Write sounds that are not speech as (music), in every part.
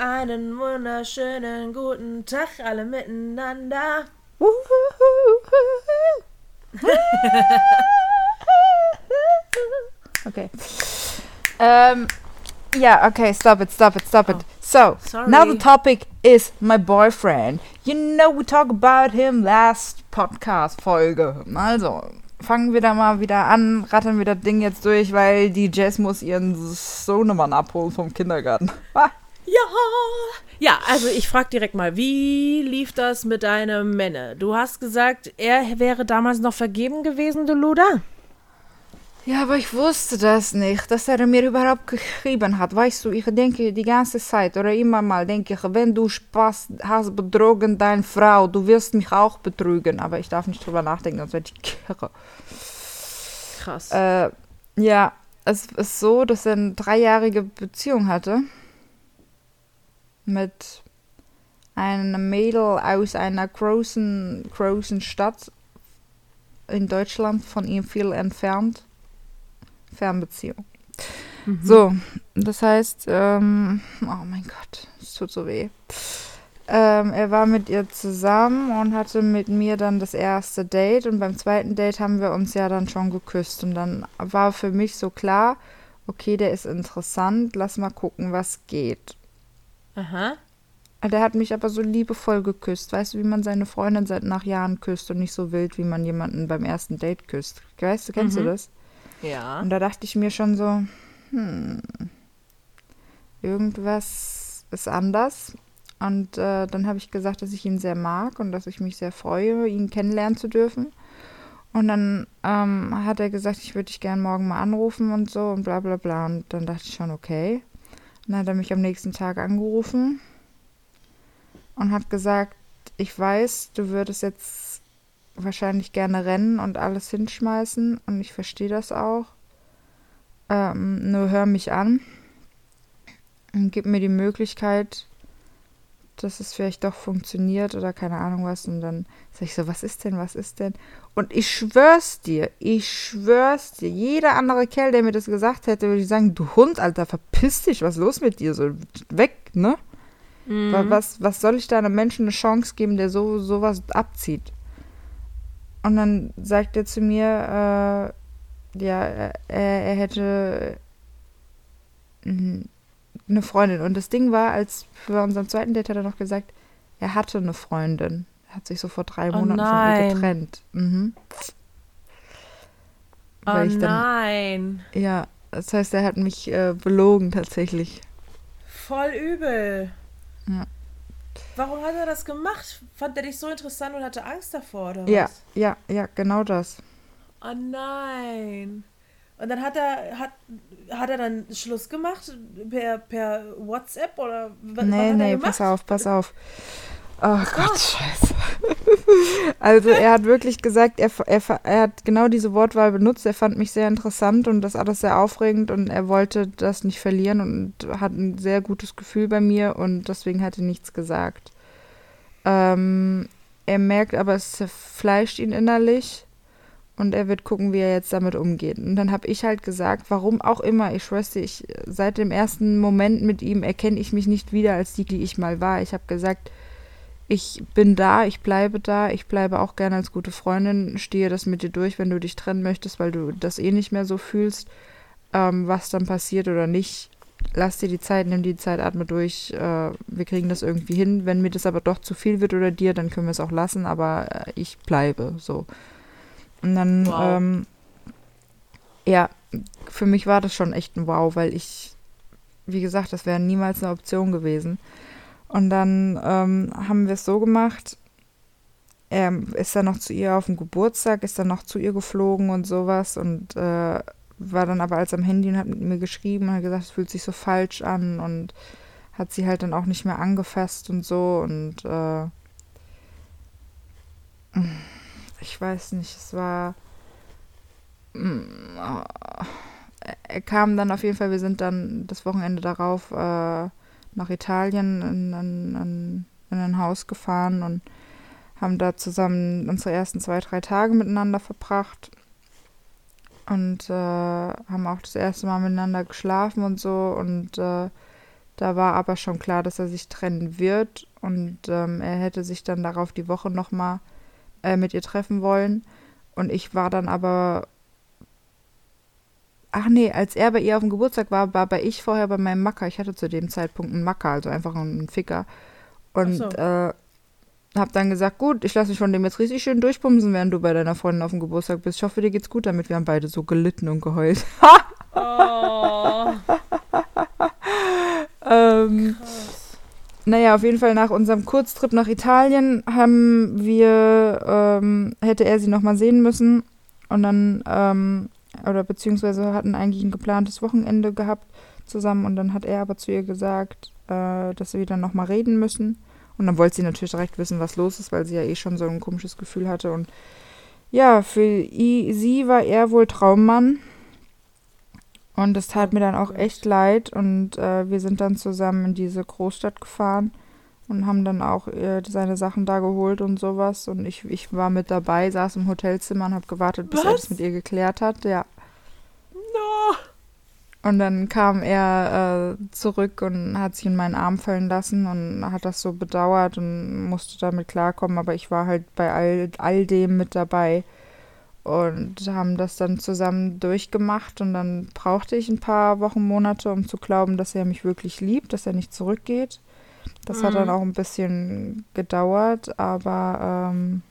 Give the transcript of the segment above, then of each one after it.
Einen wunderschönen guten Tag alle miteinander. (laughs) Okay. Um, yeah, okay, stop it, stop it, stop it. So, sorry. now the topic is my boyfriend. You know, we talked about him last Podcast-Folge. Also, fangen wir da mal wieder an, rattern wir das Ding jetzt durch, weil die Jess muss ihren Sohnemann abholen vom Kindergarten. (laughs) Ja. Ja, also ich frage direkt mal, wie lief das mit deinem Männer? Du hast gesagt, er wäre damals noch vergeben gewesen, du Luda? Ja, aber ich wusste das nicht, dass er mir überhaupt geschrieben hat. Weißt du, ich denke die ganze Zeit oder immer mal denke ich, wenn du Spaß hast, betrogen deine Frau, du wirst mich auch betrügen. Aber ich darf nicht drüber nachdenken, sonst werde ich kirre. Krass. Äh, ja, es ist so, dass er eine dreijährige Beziehung hatte mit einem Mädel aus einer großen, großen Stadt in Deutschland, von ihm viel entfernt. Fernbeziehung. So, das heißt, ähm, oh mein Gott, es tut so weh. Ähm, er war mit ihr zusammen und hatte mit mir dann das erste Date und beim zweiten Date haben wir uns ja dann schon geküsst und dann war für mich so klar, okay, der ist interessant, lass mal gucken, was geht. Aha. Der hat mich aber so liebevoll geküsst, weißt du, wie man seine Freundin seit nach Jahren küsst und nicht so wild, wie man jemanden beim ersten Date küsst. Weißt du, kennst du das? Ja. Und da dachte ich mir schon so, hm, irgendwas ist anders. Und äh, dann habe ich gesagt, dass ich ihn sehr mag und dass ich mich sehr freue, ihn kennenlernen zu dürfen. Und dann ähm, hat er gesagt, ich würde dich gerne morgen mal anrufen und so und bla bla bla. Und dann dachte ich schon, okay. Dann hat er mich am nächsten Tag angerufen und hat gesagt, ich weiß, du würdest jetzt wahrscheinlich gerne rennen und alles hinschmeißen und ich verstehe das auch. Ähm, nur hör mich an und gib mir die Möglichkeit, dass es vielleicht doch funktioniert oder keine Ahnung was. Und dann sag ich so, was ist denn, was ist denn? Und ich schwör's dir, ich schwör's dir, jeder andere Kerl, der mir das gesagt hätte, würde ich sagen, du Hund, Alter, verpiss dich, was ist los mit dir? So, weg, ne? Wa- Was, was soll ich da einem Menschen eine Chance geben, der so sowas abzieht? Und dann sagt er zu mir, äh, ja, er, er hätte mm, eine Freundin. Und das Ding war, als bei unserem zweiten Date hat er noch gesagt, er hatte eine Freundin. Er hat sich so vor drei Oh Monaten von nein. ihr getrennt. Mhm. Oh dann, nein. ja, das heißt, er hat mich äh, belogen tatsächlich. Voll übel. Ja. Warum hat er das gemacht? Fand er dich so interessant und hatte Angst davor, oder Ja, was? ja, ja, genau das. Oh nein. Und dann hat er, hat, hat er dann Schluss gemacht per, per WhatsApp oder wa- was Nee, hat er nee, pass auf, pass auf. Oh Gott, scheiße. (laughs) also er hat wirklich gesagt, er, er, er hat genau diese Wortwahl benutzt. Er fand mich sehr interessant und das alles sehr aufregend und er wollte das nicht verlieren und hat ein sehr gutes Gefühl bei mir und deswegen hat er nichts gesagt. Ähm, er merkt aber, es zerfleischt ihn innerlich und er wird gucken, wie er jetzt damit umgeht. Und dann habe ich halt gesagt, warum auch immer, ich schwör's dir, ich, seit dem ersten Moment mit ihm erkenne ich mich nicht wieder als die, die ich mal war. Ich habe gesagt, ich bin da, ich bleibe da, ich bleibe auch gerne als gute Freundin, stehe das mit dir durch, wenn du dich trennen möchtest, weil du das eh nicht mehr so fühlst, ähm, was dann passiert oder nicht. Lass dir die Zeit, nimm die Zeit, atme durch, äh, wir kriegen das irgendwie hin. Wenn mir das aber doch zu viel wird oder dir, dann können wir es auch lassen, aber äh, ich bleibe so. Und dann, Wow. ähm, ja, für mich war das schon echt ein Wow, weil ich, wie gesagt, das wäre niemals eine Option gewesen. Und dann ähm, haben wir es so gemacht, er ist dann noch zu ihr auf dem Geburtstag, ist dann noch zu ihr geflogen und sowas und äh, war dann aber als am Handy und hat mit mir geschrieben und hat gesagt, es fühlt sich so falsch an und hat sie halt dann auch nicht mehr angefasst und so und äh, ich weiß nicht, es war mm, er kam dann auf jeden Fall, wir sind dann das Wochenende darauf äh, nach Italien in, in, in, in ein Haus gefahren und haben da zusammen unsere ersten zwei, drei Tage miteinander verbracht und äh, haben auch das erste Mal miteinander geschlafen und so und äh, da war aber schon klar, dass er sich trennen wird und ähm, er hätte sich dann darauf die Woche nochmal äh, mit ihr treffen wollen und ich war dann aber Ach nee, als er bei ihr auf dem Geburtstag war, war bei ich vorher bei meinem Macker. Ich hatte zu dem Zeitpunkt einen Macker, also einfach einen Ficker. Und so. äh, hab dann gesagt, gut, ich lasse mich von dem jetzt richtig schön durchbumsen, während du bei deiner Freundin auf dem Geburtstag bist. Ich hoffe, dir geht's gut damit. Wir haben beide so gelitten und geheult. oh. (laughs) ähm, Krass. Naja, auf jeden Fall nach unserem Kurztrip nach Italien haben wir, ähm, hätte er sie nochmal sehen müssen. Und dann ähm, oder beziehungsweise hatten eigentlich ein geplantes Wochenende gehabt zusammen und dann hat er aber zu ihr gesagt, äh, dass sie wieder nochmal reden müssen. Und dann wollte sie natürlich direkt wissen, was los ist, weil sie ja eh schon so ein komisches Gefühl hatte. Und ja, für sie war er wohl Traummann. Und das tat mir dann auch echt leid. Und äh, wir sind dann zusammen in diese Großstadt gefahren und haben dann auch äh, seine Sachen da geholt und sowas. Und ich, ich war mit dabei, saß im Hotelzimmer und habe gewartet, bis Was? er das mit ihr geklärt hat. Ja. No. Und dann kam er äh, zurück und hat sich in meinen Arm fallen lassen und hat das so bedauert und musste damit klarkommen. Aber ich war halt bei all, all dem mit dabei und haben das dann zusammen durchgemacht. Und dann brauchte ich ein paar Wochen, Monate, um zu glauben, dass er mich wirklich liebt, dass er nicht zurückgeht. Das mhm. hat dann mhm. auch ein bisschen gedauert, aber ähm,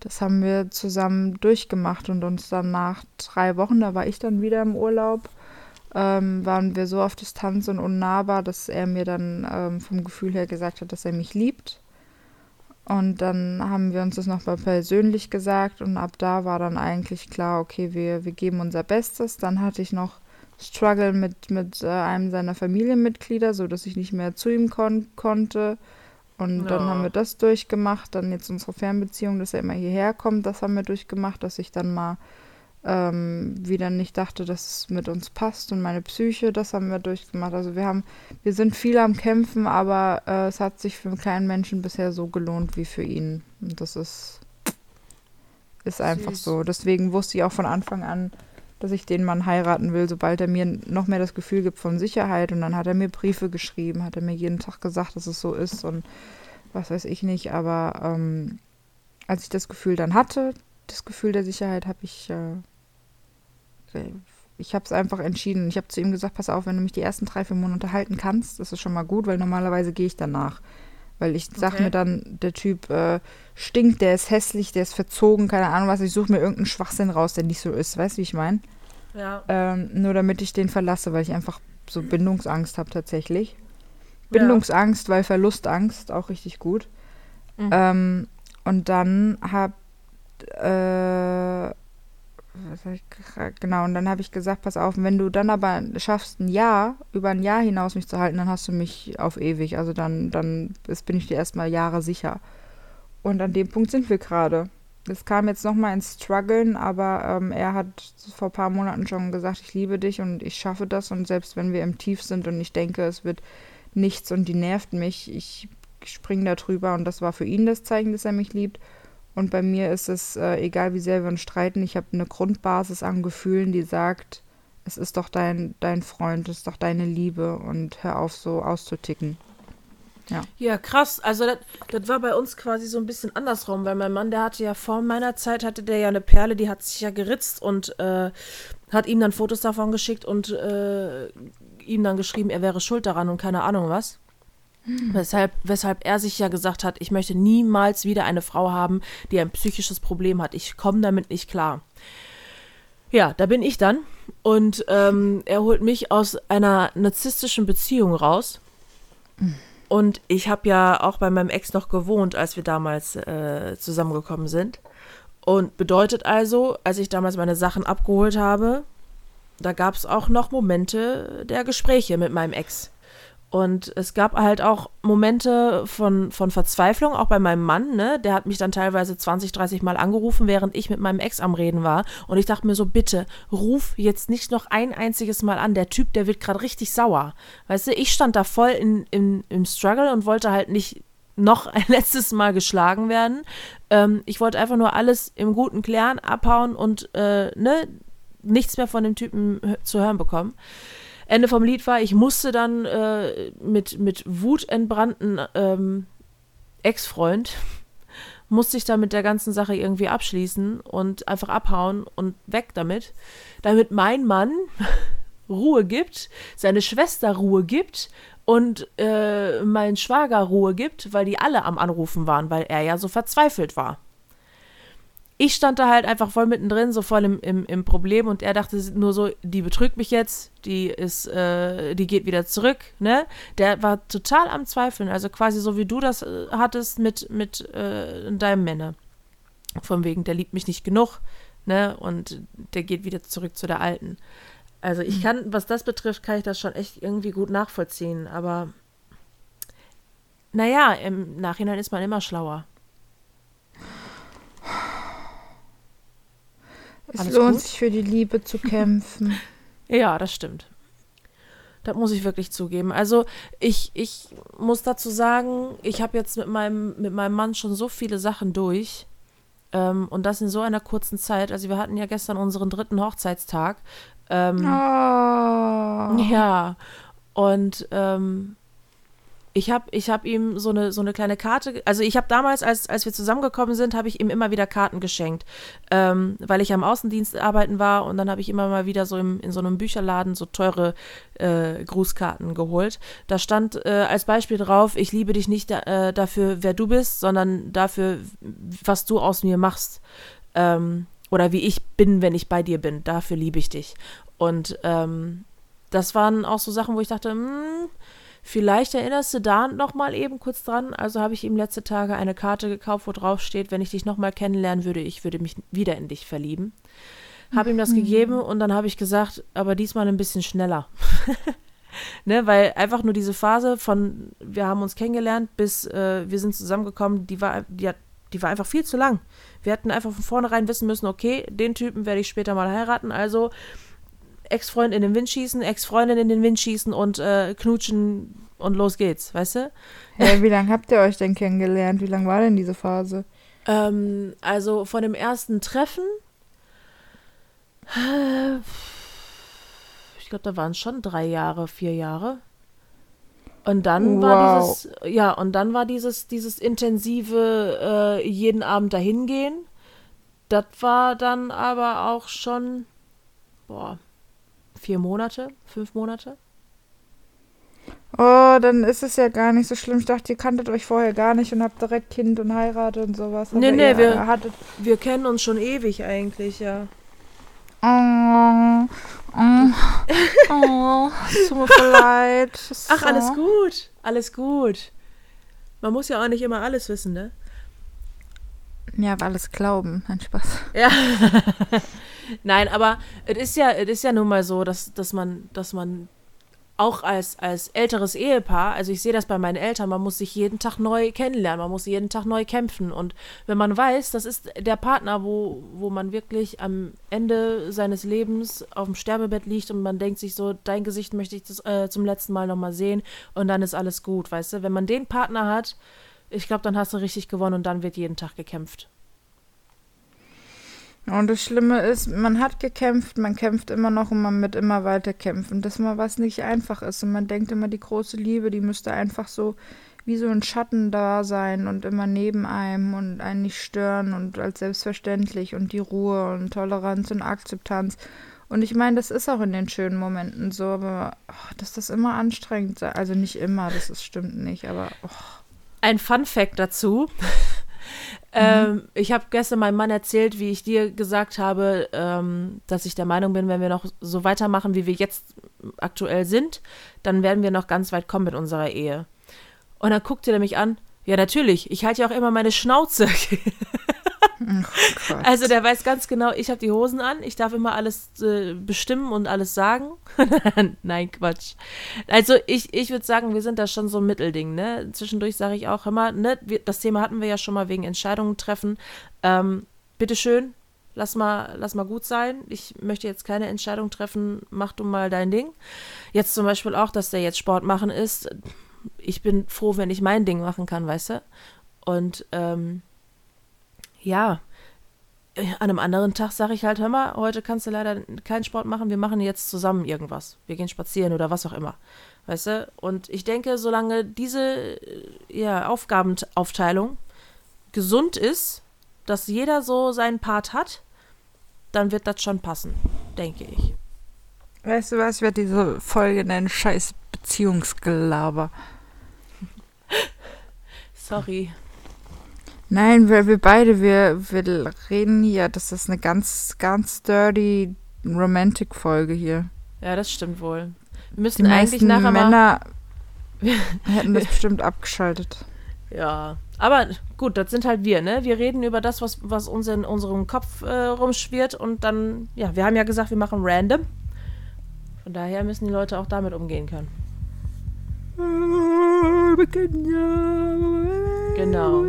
das haben wir zusammen durchgemacht und uns dann nach drei Wochen, da war ich dann wieder im Urlaub, ähm, waren wir so auf Distanz und unnahbar, dass er mir dann ähm, vom Gefühl her gesagt hat, dass er mich liebt. Und dann haben wir uns das nochmal persönlich gesagt und ab da war dann eigentlich klar, okay, wir, wir geben unser Bestes. Dann hatte ich noch Struggle mit, mit äh, einem seiner Familienmitglieder, so dass ich nicht mehr zu ihm kon konnte. Und ja. dann haben wir das durchgemacht. Dann jetzt unsere Fernbeziehung, dass er immer hierher kommt, das haben wir durchgemacht, dass ich dann mal ähm, wieder nicht dachte, dass es mit uns passt. Und meine Psyche, das haben wir durchgemacht. Also wir haben, wir sind viel am Kämpfen, aber äh, es hat sich für einen kleinen Menschen bisher so gelohnt wie für ihn. Und das ist, ist einfach Süß. so. Deswegen wusste ich auch von Anfang an, dass ich den Mann heiraten will, sobald er mir noch mehr das Gefühl gibt von Sicherheit. Und dann hat er mir Briefe geschrieben, hat er mir jeden Tag gesagt, dass es so ist und was weiß ich nicht. Aber ähm, als ich das Gefühl dann hatte, das Gefühl der Sicherheit, habe ich, äh, ich habe es einfach entschieden. Ich habe zu ihm gesagt, pass auf, wenn du mich die ersten drei, vier Monate halten kannst, das ist schon mal gut, weil normalerweise gehe ich danach. Weil ich sag okay. mir dann, der Typ äh, stinkt, der ist hässlich, der ist verzogen, keine Ahnung was. Ich suche mir irgendeinen Schwachsinn raus, der nicht so ist. Weißt du, wie ich meine? Ja. Ähm, nur damit ich den verlasse, weil ich einfach so Bindungsangst habe tatsächlich. Bindungsangst, ja. weil Verlustangst, auch richtig gut. Mhm. Ähm, und dann hab äh, genau, und dann habe ich gesagt, pass auf, wenn du dann aber schaffst, ein Jahr, über ein Jahr hinaus mich zu halten, dann hast du mich auf ewig. Also dann, dann ist, bin ich dir erstmal Jahre sicher. Und an dem Punkt sind wir gerade. Es kam jetzt nochmal ins Struggeln, aber ähm, er hat vor ein paar Monaten schon gesagt, ich liebe dich und ich schaffe das. Und selbst wenn wir im Tief sind und ich denke, es wird nichts und die nervt mich, ich springe da drüber. Und das war für ihn das Zeichen, dass er mich liebt. Und bei mir ist es, äh, egal wie sehr wir uns streiten, ich habe eine Grundbasis an Gefühlen, die sagt, es ist doch dein, dein Freund, es ist doch deine Liebe und hör auf, so auszuticken. Ja. ja, krass. Also das, war bei uns quasi so ein bisschen andersrum, weil mein Mann, der hatte ja vor meiner Zeit, hatte der ja eine Perle, die hat sich ja geritzt und äh, hat ihm dann Fotos davon geschickt und äh, ihm dann geschrieben, er wäre schuld daran und keine Ahnung was. Weshalb, weshalb er sich ja gesagt hat, ich möchte niemals wieder eine Frau haben, die ein psychisches Problem hat. Ich komme damit nicht klar. Ja, da bin ich dann. Und ähm, er holt mich aus einer narzisstischen Beziehung raus. Und ich habe ja auch bei meinem Ex noch gewohnt, als wir damals äh, zusammengekommen sind. Und bedeutet also, als ich damals meine Sachen abgeholt habe, da gab es auch noch Momente der Gespräche mit meinem Ex. Und es gab halt auch Momente von, von Verzweiflung, auch bei meinem Mann, ne? Der hat mich dann teilweise 20, 30 Mal angerufen, während ich mit meinem Ex am Reden war. Und ich dachte mir so, bitte, ruf jetzt nicht noch ein einziges Mal an. Der Typ, der wird gerade richtig sauer. Weißt du, ich stand da voll in, in, im Struggle und wollte halt nicht noch ein (laughs) letztes Mal geschlagen werden. Ähm, ich wollte einfach nur alles im Guten klären, abhauen und äh, ne, nichts mehr von dem Typen zu hören bekommen. Ende vom Lied war, ich musste dann äh, mit, mit wutentbrannten ähm, Ex-Freund, (laughs) musste ich dann mit der ganzen Sache irgendwie abschließen und einfach abhauen und weg damit, damit mein Mann (laughs) Ruhe gibt, seine Schwester Ruhe gibt und äh, mein Schwager Ruhe gibt, weil die alle am Anrufen waren, weil er ja so verzweifelt war ich stand da halt einfach voll mittendrin, so voll im, im, im Problem und er dachte nur so, die betrügt mich jetzt, die ist, äh, die geht wieder zurück, ne? Der war total am Zweifeln, also quasi so wie du das äh, hattest mit, mit äh, deinem Männer. Von wegen, der liebt mich nicht genug, ne? Und der geht wieder zurück zu der Alten. Also ich mhm. kann, was das betrifft, kann ich das schon echt irgendwie gut nachvollziehen, aber naja, im Nachhinein ist man immer schlauer. Es Alles lohnt gut? sich für die Liebe zu (laughs) kämpfen. ja, das stimmt. Das muss ich wirklich zugeben. Also ich, ich muss dazu sagen, ich habe jetzt mit meinem, mit meinem Mann schon so viele Sachen durch. Ähm, und das in so einer kurzen Zeit. Also wir hatten ja gestern unseren dritten Hochzeitstag. Ähm, oh. Ja. Und ähm, ich habe ich hab ihm so eine, so eine kleine Karte, also ich habe damals, als, als wir zusammengekommen sind, habe ich ihm immer wieder Karten geschenkt, ähm, weil ich am Außendienst arbeiten war und dann habe ich immer mal wieder so im, in so einem Bücherladen so teure äh, Grußkarten geholt. Da stand äh, als Beispiel drauf, ich liebe dich nicht da, äh, dafür, wer du bist, sondern dafür, was du aus mir machst. Ähm, oder wie ich bin, wenn ich bei dir bin. Dafür liebe ich dich. Und ähm, das waren auch so Sachen, wo ich dachte, mh, hm, Vielleicht erinnerst du da noch mal eben kurz dran. Also habe ich ihm letzte Tage eine Karte gekauft, wo drauf steht, wenn ich dich noch mal kennenlernen würde, ich würde mich wieder in dich verlieben. Habe ihm das mhm. gegeben und dann habe ich gesagt, aber diesmal ein bisschen schneller. (laughs) ne, weil einfach nur diese Phase von wir haben uns kennengelernt bis äh, wir sind zusammengekommen, die war, die, hat, die war einfach viel zu lang. Wir hätten einfach von vornherein wissen müssen, okay, den Typen werde ich später mal heiraten, also Ex-Freund in den Wind schießen, Ex-Freundin in den Wind schießen und äh, knutschen und los geht's, weißt du? Hey, wie lange habt ihr euch denn kennengelernt? Wie lange war denn diese Phase? Ähm, also von dem ersten Treffen, ich glaube, da waren es schon drei Jahre, vier Jahre. Und dann wow. war dieses, ja, und dann war dieses, dieses intensive äh, jeden Abend dahingehen. Das war dann aber auch schon, boah, vier Monate, fünf Monate. Oh, dann ist es ja gar nicht so schlimm. Ich dachte, ihr kanntet euch vorher gar nicht und habt direkt Kind und heiratet und sowas. Nee, nee, wir, hattet... wir kennen uns schon ewig eigentlich, ja. Oh, oh, oh, es (laughs) tut mir voll leid. Ach, alles gut, alles gut. Man muss ja auch nicht immer alles wissen, ne? Ja, aber alles glauben. Ein Spaß. Ja. (laughs) Nein, aber es ist ja, es ist ja nun mal so, dass, dass man, dass man auch als, als älteres Ehepaar, also ich sehe das bei meinen Eltern, man muss sich jeden Tag neu kennenlernen, man muss jeden Tag neu kämpfen. Und wenn man weiß, das ist der Partner, wo, wo man wirklich am Ende seines Lebens auf dem Sterbebett liegt und man denkt sich so, dein Gesicht möchte ich das, äh, zum letzten Mal nochmal sehen und dann ist alles gut, weißt du? Wenn man den Partner hat, ich glaube, dann hast du richtig gewonnen und dann wird jeden Tag gekämpft. Und das Schlimme ist, man hat gekämpft, man kämpft immer noch und man wird immer weiter kämpfen. Das mal was nicht einfach ist. Und man denkt immer, die große Liebe, die müsste einfach so wie so ein Schatten da sein und immer neben einem und einen nicht stören und als selbstverständlich und die Ruhe und Toleranz und Akzeptanz. Und ich meine, das ist auch in den schönen Momenten so, aber oh, dass das immer anstrengend sei. Also nicht immer, das ist, stimmt nicht, aber. Oh. Ein Fun Fact dazu. Ähm, mhm. ich habe gestern meinem Mann erzählt, wie ich dir gesagt habe, ähm, dass ich der Meinung bin, wenn wir noch so weitermachen, wie wir jetzt aktuell sind, dann werden wir noch ganz weit kommen mit unserer Ehe. Und dann guckte er mich an. Ja, natürlich. Ich halte ja auch immer meine Schnauze. (laughs) Oh also der weiß ganz genau, ich habe die Hosen an, ich darf immer alles äh, bestimmen und alles sagen. (laughs) Nein, Quatsch. Also ich, ich würde sagen, wir sind da schon so ein Mittelding, ne? Zwischendurch sage ich auch immer, ne, wir, das Thema hatten wir ja schon mal wegen Entscheidungen treffen. Ähm, bitteschön, lass mal, lass mal gut sein. Ich möchte jetzt keine Entscheidung treffen, mach du mal dein Ding. Jetzt zum Beispiel auch, dass der jetzt Sport machen ist. Ich bin froh, wenn ich mein Ding machen kann, weißt du? Und ähm, ja, äh, an einem anderen Tag sage ich halt, hör mal, heute kannst du leider keinen Sport machen, wir machen jetzt zusammen irgendwas. Wir gehen spazieren oder was auch immer. Weißt du? Und ich denke, solange diese äh, ja, Aufgabenaufteilung gesund ist, dass jeder so seinen Part hat, dann wird das schon passen, denke ich. Weißt du was, ich werde diese Folge nennen, scheiß Beziehungsgelaber. Sorry. Nein, wir, wir beide, wir, wir reden hier, das ist eine ganz, ganz dirty Romantic-Folge hier. Ja, das stimmt wohl. Wir müssen Die eigentlich meisten nachher mal. Männer (laughs) hätten das bestimmt abgeschaltet. Ja, aber gut, das sind halt wir, ne? Wir reden über das, was, was uns in unserem Kopf äh, rumschwirrt und dann, ja, wir haben ja gesagt, wir machen random. Von daher müssen die Leute auch damit umgehen können. (laughs) Genau.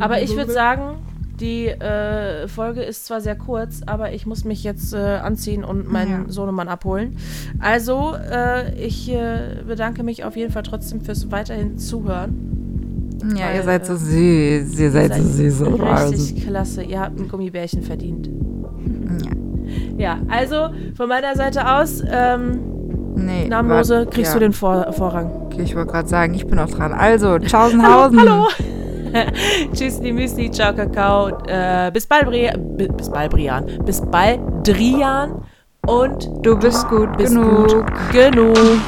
Aber ich würde sagen, die äh, Folge ist zwar sehr kurz, aber ich muss mich jetzt äh, anziehen und meinen Ja. Sohnemann abholen. Also, äh, ich äh, bedanke mich auf jeden Fall trotzdem fürs weiterhin Zuhören. Ja, Weil, ihr seid so äh, süß, ihr seid so süß. Richtig klasse. Ihr habt ein Gummibärchen verdient. Ja. Ja, also von meiner Seite aus, ähm, Nee. Namenlose war, kriegst ja. du den Vor Vorrang. Okay, ich wollte gerade sagen, ich bin auch dran. Also, Tschaußenhausen. (laughs) hallo. (laughs) Tschüss, die Müsli, ciao, Kakao. Äh, bis bald, Bri bis bald, Brian. Bis bald, Drian. Und du bist gut bist genug. Gut genug. genug.